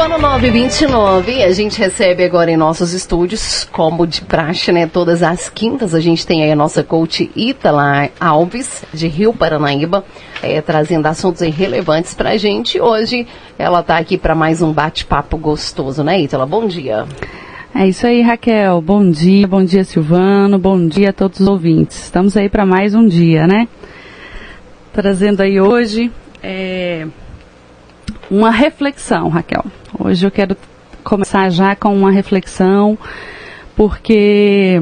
Silva no 929. A gente recebe agora em nossos estúdios, como de praxe, né? Todas as quintas a gente tem aí a nossa coach Itala Alves, de Rio Paranaíba, é, trazendo assuntos relevantes pra gente. Hoje ela tá aqui para mais um bate-papo gostoso, né, Itala? Bom dia. É isso aí, Raquel. Bom dia, bom dia, Silvano. Bom dia a todos os ouvintes. Estamos aí para mais um dia, né? Trazendo aí hoje é, uma reflexão, Raquel. Hoje eu quero começar já com uma reflexão, porque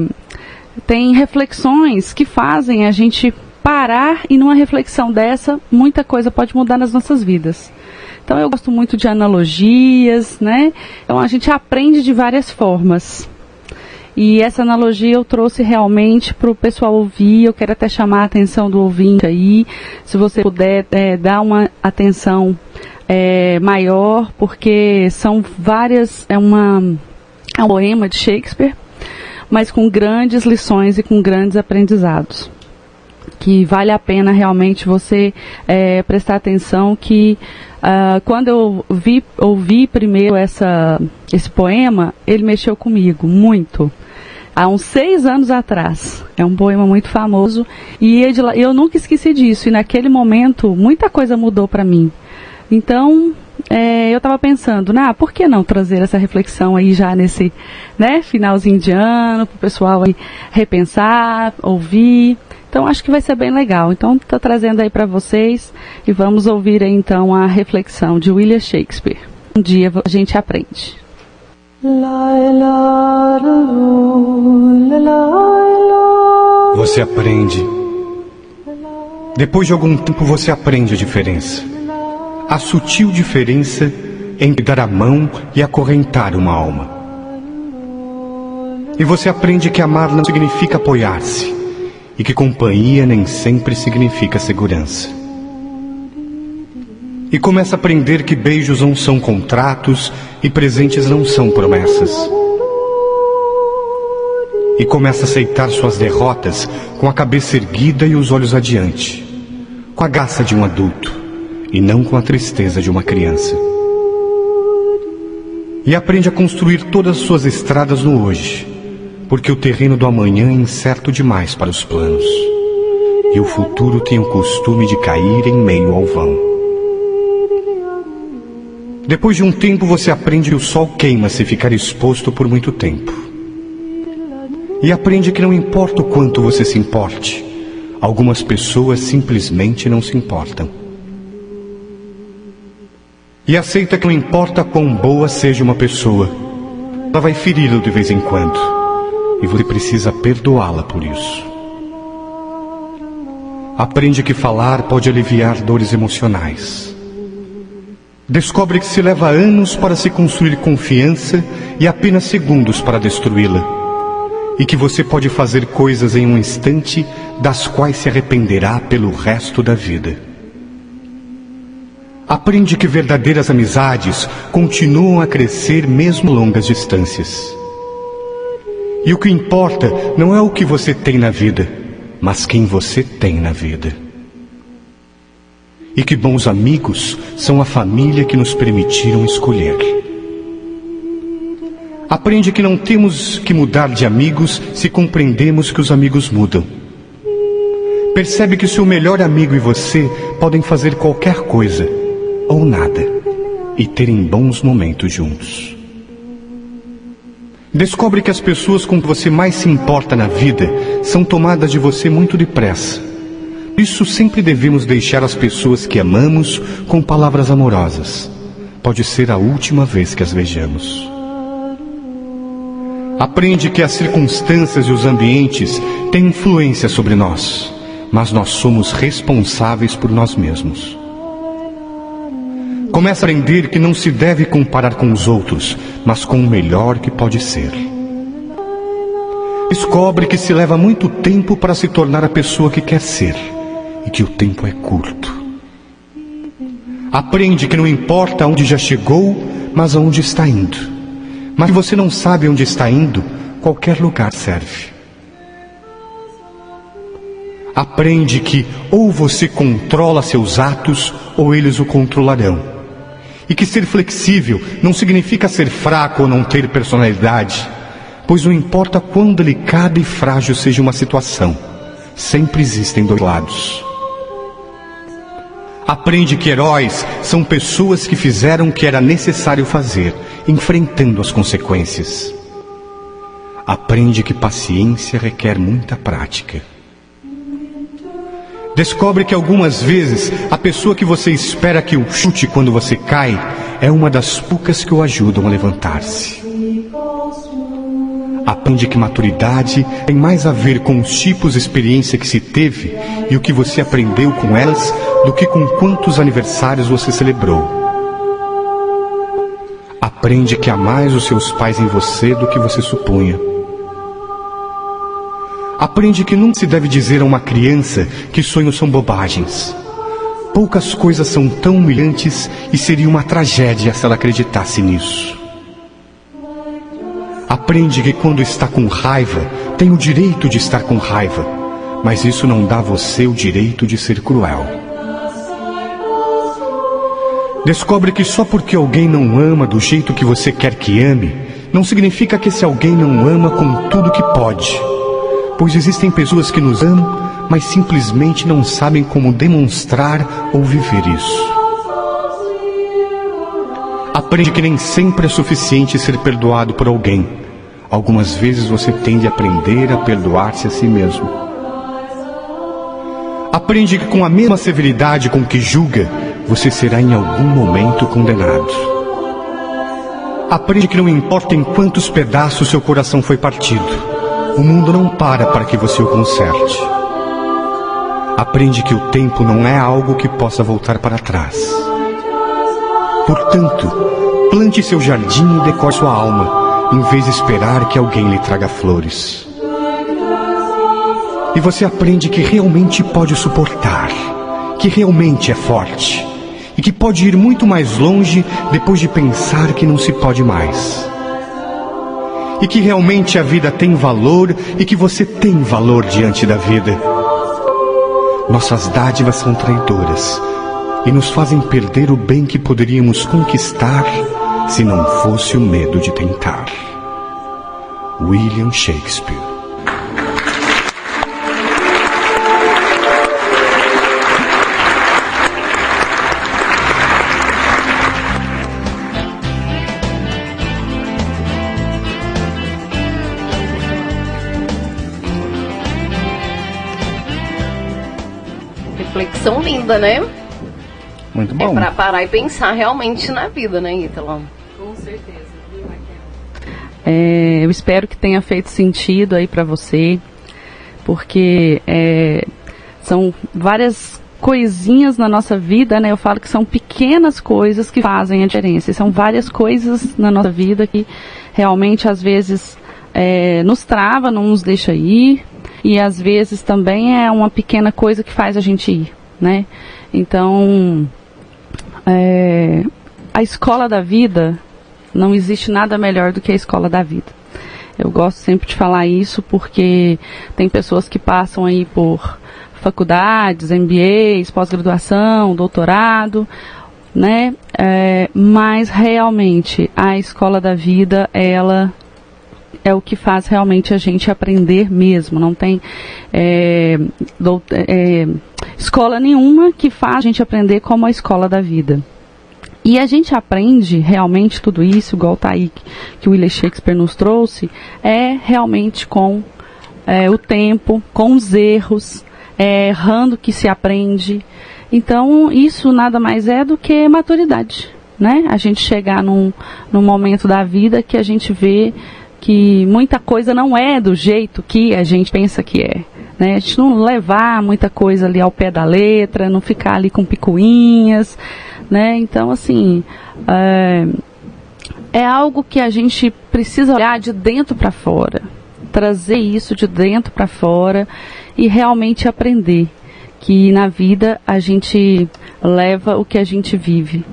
tem reflexões que fazem a gente parar e numa reflexão dessa, muita coisa pode mudar nas nossas vidas. Então eu gosto muito de analogias, né? Então a gente aprende de várias formas. E essa analogia eu trouxe realmente para o pessoal ouvir. Eu quero até chamar a atenção do ouvinte aí. Se você puder é, dar uma atenção é, maior, porque são várias. É, uma, é um poema de Shakespeare, mas com grandes lições e com grandes aprendizados que vale a pena realmente você é, prestar atenção que uh, quando eu vi, ouvi primeiro essa, esse poema, ele mexeu comigo muito. Há uns seis anos atrás. É um poema muito famoso e eu nunca esqueci disso. E naquele momento, muita coisa mudou para mim. Então, é, eu estava pensando, nah, por que não trazer essa reflexão aí já nesse né, finalzinho de ano, para o pessoal aí repensar, ouvir. Então acho que vai ser bem legal. Então estou trazendo aí para vocês e vamos ouvir aí, então a reflexão de William Shakespeare. Um dia a gente aprende. Você aprende. Depois de algum tempo você aprende a diferença. A sutil diferença entre dar a mão e acorrentar uma alma. E você aprende que amar não significa apoiar-se e que companhia nem sempre significa segurança. E começa a aprender que beijos não são contratos e presentes não são promessas. E começa a aceitar suas derrotas com a cabeça erguida e os olhos adiante, com a graça de um adulto e não com a tristeza de uma criança. E aprende a construir todas as suas estradas no hoje porque o terreno do amanhã é incerto demais para os planos, e o futuro tem o costume de cair em meio ao vão. Depois de um tempo você aprende que o sol queima se ficar exposto por muito tempo. E aprende que não importa o quanto você se importe, algumas pessoas simplesmente não se importam. E aceita que não importa quão boa seja uma pessoa, ela vai feri-lo de vez em quando e você precisa perdoá-la por isso. Aprende que falar pode aliviar dores emocionais. Descobre que se leva anos para se construir confiança e apenas segundos para destruí-la. E que você pode fazer coisas em um instante das quais se arrependerá pelo resto da vida. Aprende que verdadeiras amizades continuam a crescer mesmo longas distâncias. E o que importa não é o que você tem na vida, mas quem você tem na vida. E que bons amigos são a família que nos permitiram escolher. Aprende que não temos que mudar de amigos se compreendemos que os amigos mudam. Percebe que o seu melhor amigo e você podem fazer qualquer coisa ou nada e terem bons momentos juntos. Descobre que as pessoas com que você mais se importa na vida são tomadas de você muito depressa. Isso sempre devemos deixar as pessoas que amamos com palavras amorosas. Pode ser a última vez que as vejamos. Aprende que as circunstâncias e os ambientes têm influência sobre nós, mas nós somos responsáveis por nós mesmos. Começa a aprender que não se deve comparar com os outros, mas com o melhor que pode ser. Descobre que se leva muito tempo para se tornar a pessoa que quer ser e que o tempo é curto. Aprende que não importa onde já chegou, mas aonde está indo. Mas se você não sabe onde está indo, qualquer lugar serve. Aprende que ou você controla seus atos ou eles o controlarão E que ser flexível não significa ser fraco ou não ter personalidade, pois não importa quão delicada e frágil seja uma situação, sempre existem dois lados. Aprende que heróis são pessoas que fizeram o que era necessário fazer, enfrentando as consequências. Aprende que paciência requer muita prática. Descobre que algumas vezes a pessoa que você espera que o chute quando você cai é uma das poucas que o ajudam a levantar-se. Aprende que maturidade tem mais a ver com os tipos de experiência que se teve e o que você aprendeu com elas do que com quantos aniversários você celebrou. Aprende que há mais os seus pais em você do que você supunha. Aprende que nunca se deve dizer a uma criança que sonhos são bobagens. Poucas coisas são tão humilhantes e seria uma tragédia se ela acreditasse nisso. Aprende que quando está com raiva, tem o direito de estar com raiva, mas isso não dá a você o direito de ser cruel. Descobre que só porque alguém não ama do jeito que você quer que ame, não significa que esse alguém não ama com tudo que pode. Pois existem pessoas que nos amam, mas simplesmente não sabem como demonstrar ou viver isso. Aprende que nem sempre é suficiente ser perdoado por alguém. Algumas vezes você tende a aprender a perdoar-se a si mesmo. Aprende que com a mesma severidade com que julga, você será em algum momento condenado. Aprende que não importa em quantos pedaços seu coração foi partido, o mundo não para para que você o conserte. Aprende que o tempo não é algo que possa voltar para trás. Portanto, plante seu jardim e decore sua alma, em vez de esperar que alguém lhe traga flores. E você aprende que realmente pode suportar, que realmente é forte e que pode ir muito mais longe depois de pensar que não se pode mais. E que realmente a vida tem valor e que você tem valor diante da vida. Nossas dádivas são traidoras e nos fazem perder o bem que poderíamos conquistar se não fosse o medo de tentar. William Shakespeare reflexão linda, né? Muito É bom. pra parar e pensar realmente na vida, né, Ítalo? Com certeza? É, eu espero que tenha feito sentido aí para você, porque é, são várias coisinhas na nossa vida, né? Eu falo que são pequenas coisas que fazem a diferença. E São várias coisas na nossa vida que realmente às vezes é, nos trava, não nos deixa ir, e às vezes também é uma pequena coisa que faz a gente ir, né? Então, é, a escola da vida, não existe nada melhor do que a escola da vida. Eu gosto sempre de falar isso porque tem pessoas que passam aí por faculdades, MBAs, pós-graduação, doutorado, né? É, mas realmente a escola da vida, ela é o que faz realmente a gente aprender mesmo. Não tem é, é, escola nenhuma que faz a gente aprender como a escola da vida. E a gente aprende realmente tudo isso, igual tá aí que, que o William Shakespeare nos trouxe, é realmente com é, o tempo, com os erros, é errando que se aprende. Então, isso nada mais é do que maturidade, né? A gente chegar num, num momento da vida que a gente vê que muita coisa não é do jeito que a gente pensa que é. Né? A gente não levar muita coisa ali ao pé da letra, não ficar ali com picuinhas, né? Então, assim, é, é algo que a gente precisa olhar de dentro para fora, trazer isso de dentro para fora e realmente aprender que na vida a gente leva o que a gente vive.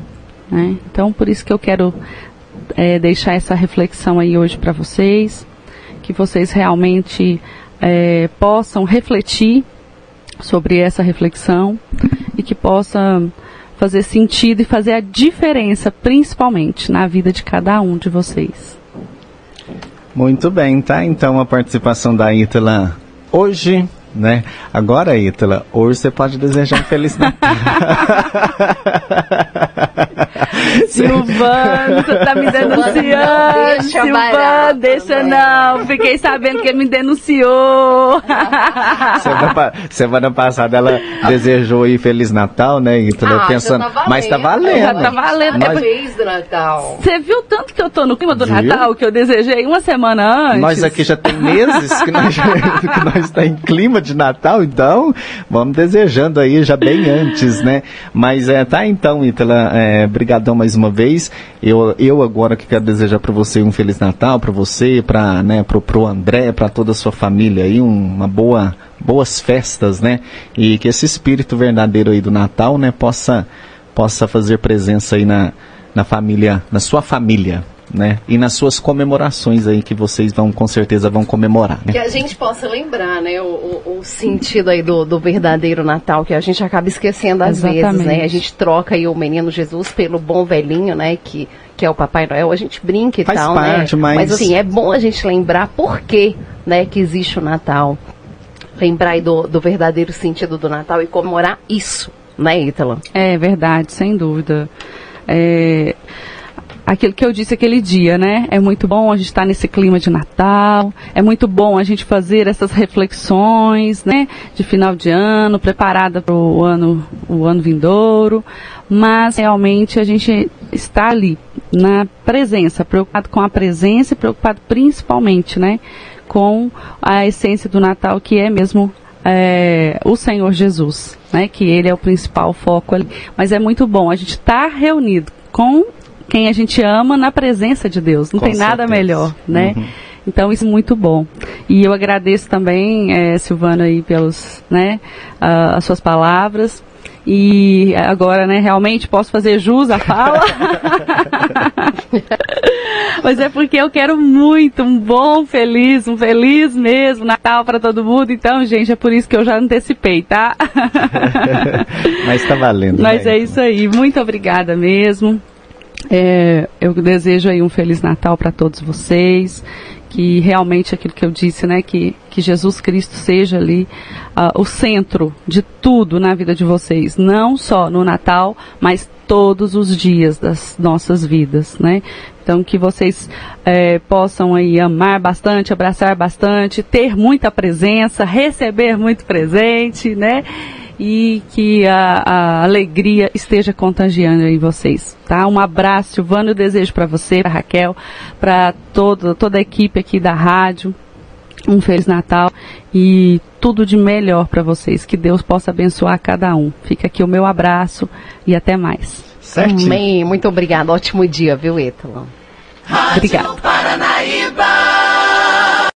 Né? Então, por isso que eu quero é, deixar essa reflexão aí hoje para vocês, que vocês realmente é, possam refletir sobre essa reflexão e que possam fazer sentido e fazer a diferença, principalmente na vida de cada um de vocês. Muito bem, tá? Então a participação da Ítala hoje né? Agora, Ítala, hoje você pode desejar um Feliz Natal. Silvano, você tá me denunciando. Silvano, deixa não. Fiquei sabendo que ele me denunciou. Semana, semana passada ela desejou aí Feliz Natal, né, Ítala? Ah, pensando, tá mas tá valendo. Já tá valendo. Nós... É do Natal. Você viu tanto que eu tô no clima do Viu? Natal que eu desejei uma semana antes? Nós aqui já tem meses que nós, que nós está em clima de Natal, então vamos desejando aí já bem antes, né? Mas é, tá então, Ítala, é, brigadão mais uma vez. Eu, eu agora que quero desejar para você um Feliz Natal, para você, para né, pro, pro André, para toda a sua família aí, um, uma boa, boas festas, né? E que esse espírito verdadeiro aí do Natal, né, possa, possa fazer presença aí na, na família, na sua família, né? E nas suas comemorações aí que vocês vão com certeza vão comemorar, né? Que a gente possa lembrar, né, o, o, o sentido aí do, do verdadeiro Natal, que a gente acaba esquecendo às vezes, Exatamente. né? A gente troca aí o menino Jesus pelo bom velhinho, né, que, que é o Papai Noel, a gente brinca e Faz tal, parte, né? mas- assim, é bom a gente lembrar por quê, né, que existe o Natal. Lembrar aí do, do verdadeiro sentido do Natal e comemorar isso, né, Ítala? É verdade, sem dúvida. É, aquilo que eu disse aquele dia, né? É muito bom a gente estar nesse clima de Natal, é muito bom a gente fazer essas reflexões, né? De final de ano, preparada para o ano, o ano vindouro, mas realmente a gente está ali, na presença, preocupado com a presença e preocupado principalmente, né? Com a essência do Natal, que é mesmo é, o Senhor Jesus, né? Que ele é o principal foco ali. Mas é muito bom a gente estar reunido com quem a gente ama na presença de Deus. Não Com tem nada certeza. melhor, né? Uhum. Então isso é muito bom. E eu agradeço também, é, Silvana, aí pelos, né, ah, as suas palavras. E agora, né, realmente posso fazer jus à fala. Mas é porque eu quero muito um bom, feliz, um feliz mesmo Natal para todo mundo. Então, gente, é por isso que eu já antecipei, tá? Mas tá valendo. Mas né? é isso aí. Muito obrigada mesmo. É, eu desejo aí um feliz Natal para todos vocês. Que realmente aquilo que eu disse, né? Que, que Jesus Cristo seja ali ah, o centro de tudo na vida de vocês. Não só no Natal, mas todos os dias das nossas vidas, né? Então que vocês eh, possam aí amar bastante, abraçar bastante, ter muita presença, receber muito presente, né? E que a, a alegria esteja contagiando em vocês, tá? Um abraço, Silvano, eu desejo para você, para Raquel, para todo, toda a equipe aqui da rádio. Um Feliz Natal e tudo de melhor para vocês. Que Deus possa abençoar cada um. Fica aqui o meu abraço e até mais. Certinho. Amém. Muito obrigada. Ótimo dia, viu, Ítala? Obrigada. Paranaíba